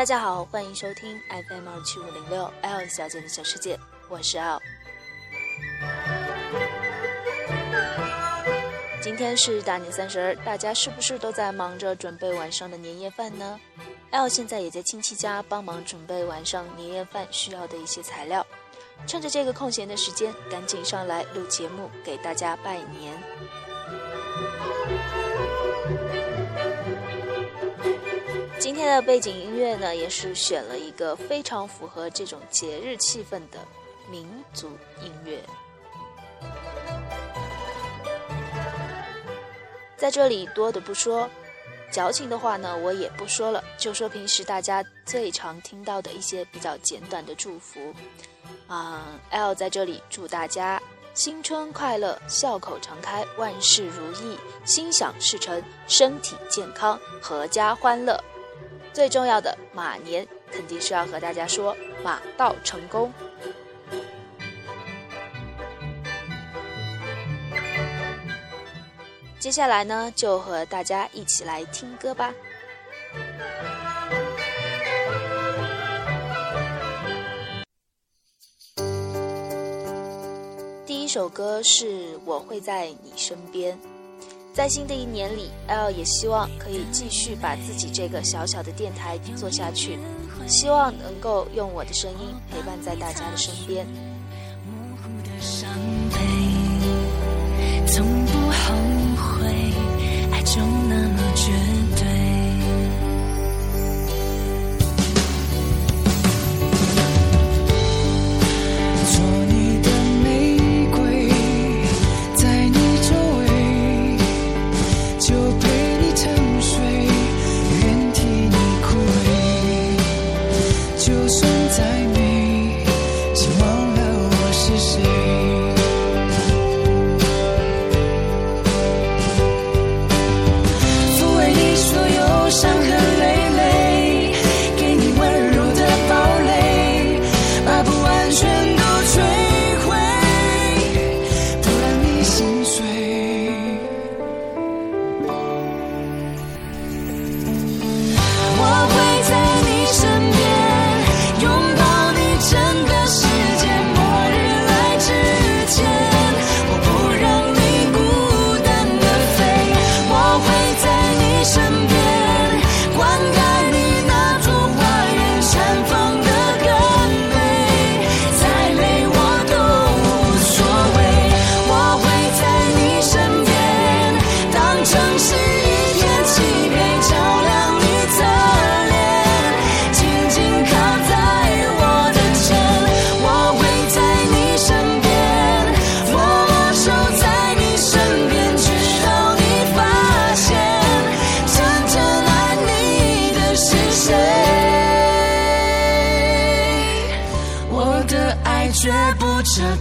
大家好，欢迎收听 FM 二七五零六 L 小姐的小世界，我是 L。今天是大年三十儿，大家是不是都在忙着准备晚上的年夜饭呢？L 现在也在亲戚家帮忙准备晚上年夜饭需要的一些材料，趁着这个空闲的时间，赶紧上来录节目给大家拜年。今天的背景音乐呢，也是选了一个非常符合这种节日气氛的民族音乐。在这里多的不说，矫情的话呢我也不说了，就说平时大家最常听到的一些比较简短的祝福。啊，L 在这里祝大家新春快乐，笑口常开，万事如意，心想事成，身体健康，阖家欢乐。最重要的马年肯定是要和大家说马到成功。接下来呢，就和大家一起来听歌吧。第一首歌是《我会在你身边》。在新的一年里，L 也希望可以继续把自己这个小小的电台做下去，希望能够用我的声音陪伴在大家的身边。模糊的伤悲从不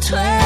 吹。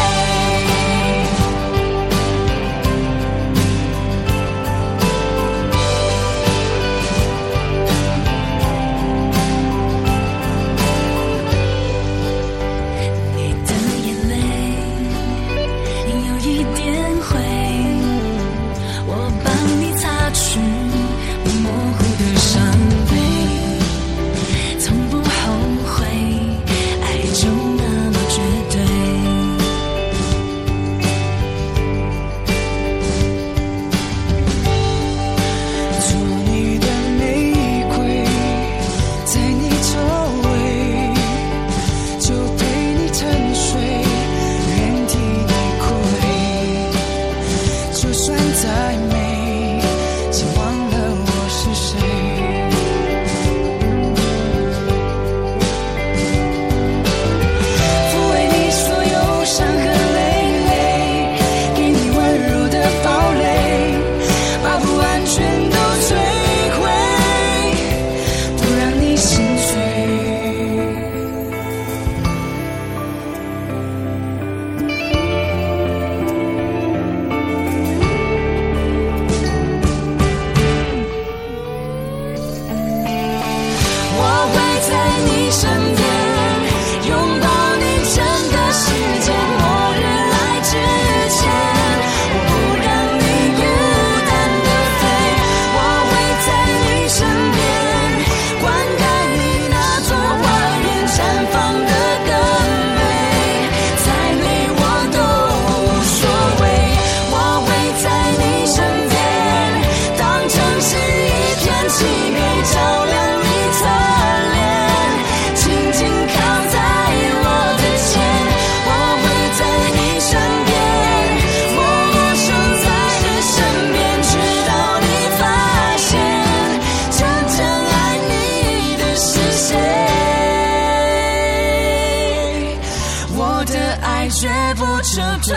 撤退。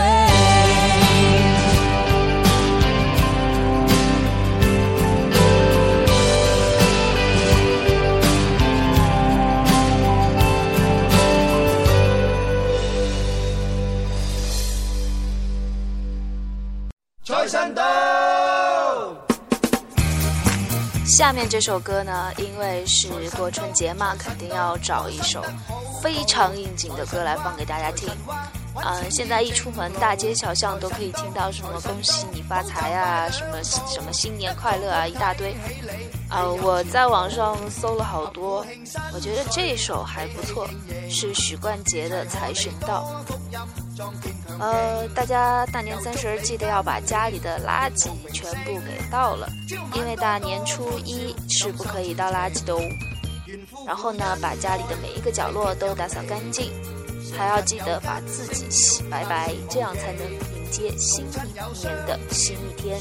下面这首歌呢，因为是过春节嘛，肯定要找一首非常应景的歌来放给大家听。嗯，现在一出门，大街小巷都可以听到什么“恭喜你发财”啊，什么什么“新年快乐”啊，一大堆。啊，我在网上搜了好多，我觉得这首还不错，是许冠杰的《财神到》。呃，大家大年三十记得要把家里的垃圾全部给倒了，因为大年初一是不可以倒垃圾的哦。然后呢，把家里的每一个角落都打扫干净。还要记得把自己洗白白，这样才能迎接新一年的新一天。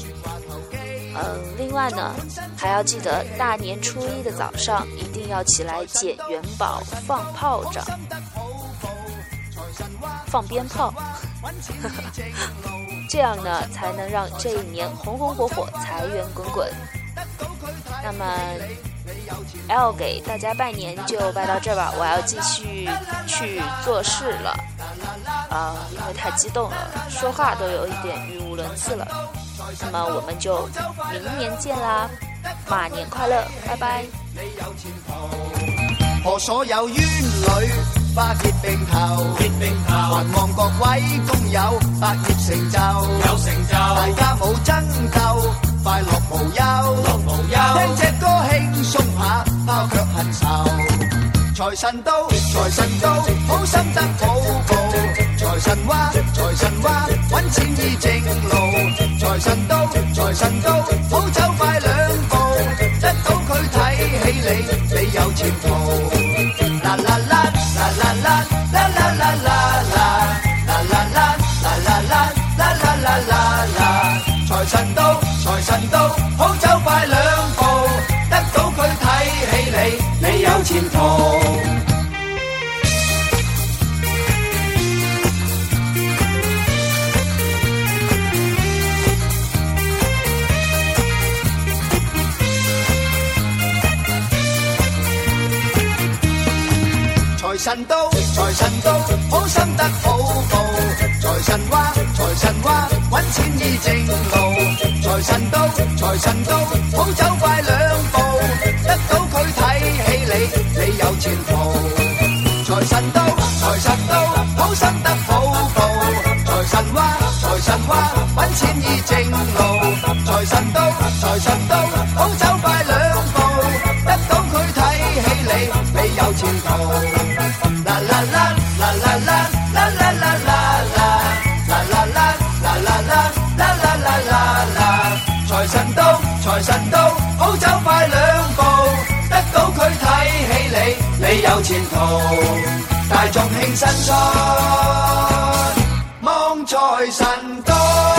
嗯，另外呢，还要记得大年初一的早上一定要起来捡元宝、放炮仗、放鞭炮，这样呢才能让这一年红红火火、财源滚滚。那么。L 给大家拜年就拜到这吧，我要继续去做事了，啊，因为太激动了，说话都有一点语无伦次了。那么我们就明年见啦，马年快乐，拜拜。和所有冤女花结并头，还望各位工友百业成就，有成就，大家冇争斗，快乐无忧，乐无忧听只歌轻松下，包却恨愁。财神到，财神到，好心得好报。财神话，财神话，揾钱易正路。财神到，财神到，好走快两步，得到佢睇起你，你有前途。神到，财神到，好心得好报。财神话，财神话，揾钱易正路。财神到，财神到，好走快两步，得到佢睇起你，你有前途。财神到，财神到，好心得好报。财神话，财神话，揾钱易正路。财神到，财神财神到，财神到好走快两步，得到佢睇起你，你有前途。大众庆新春，望财神到。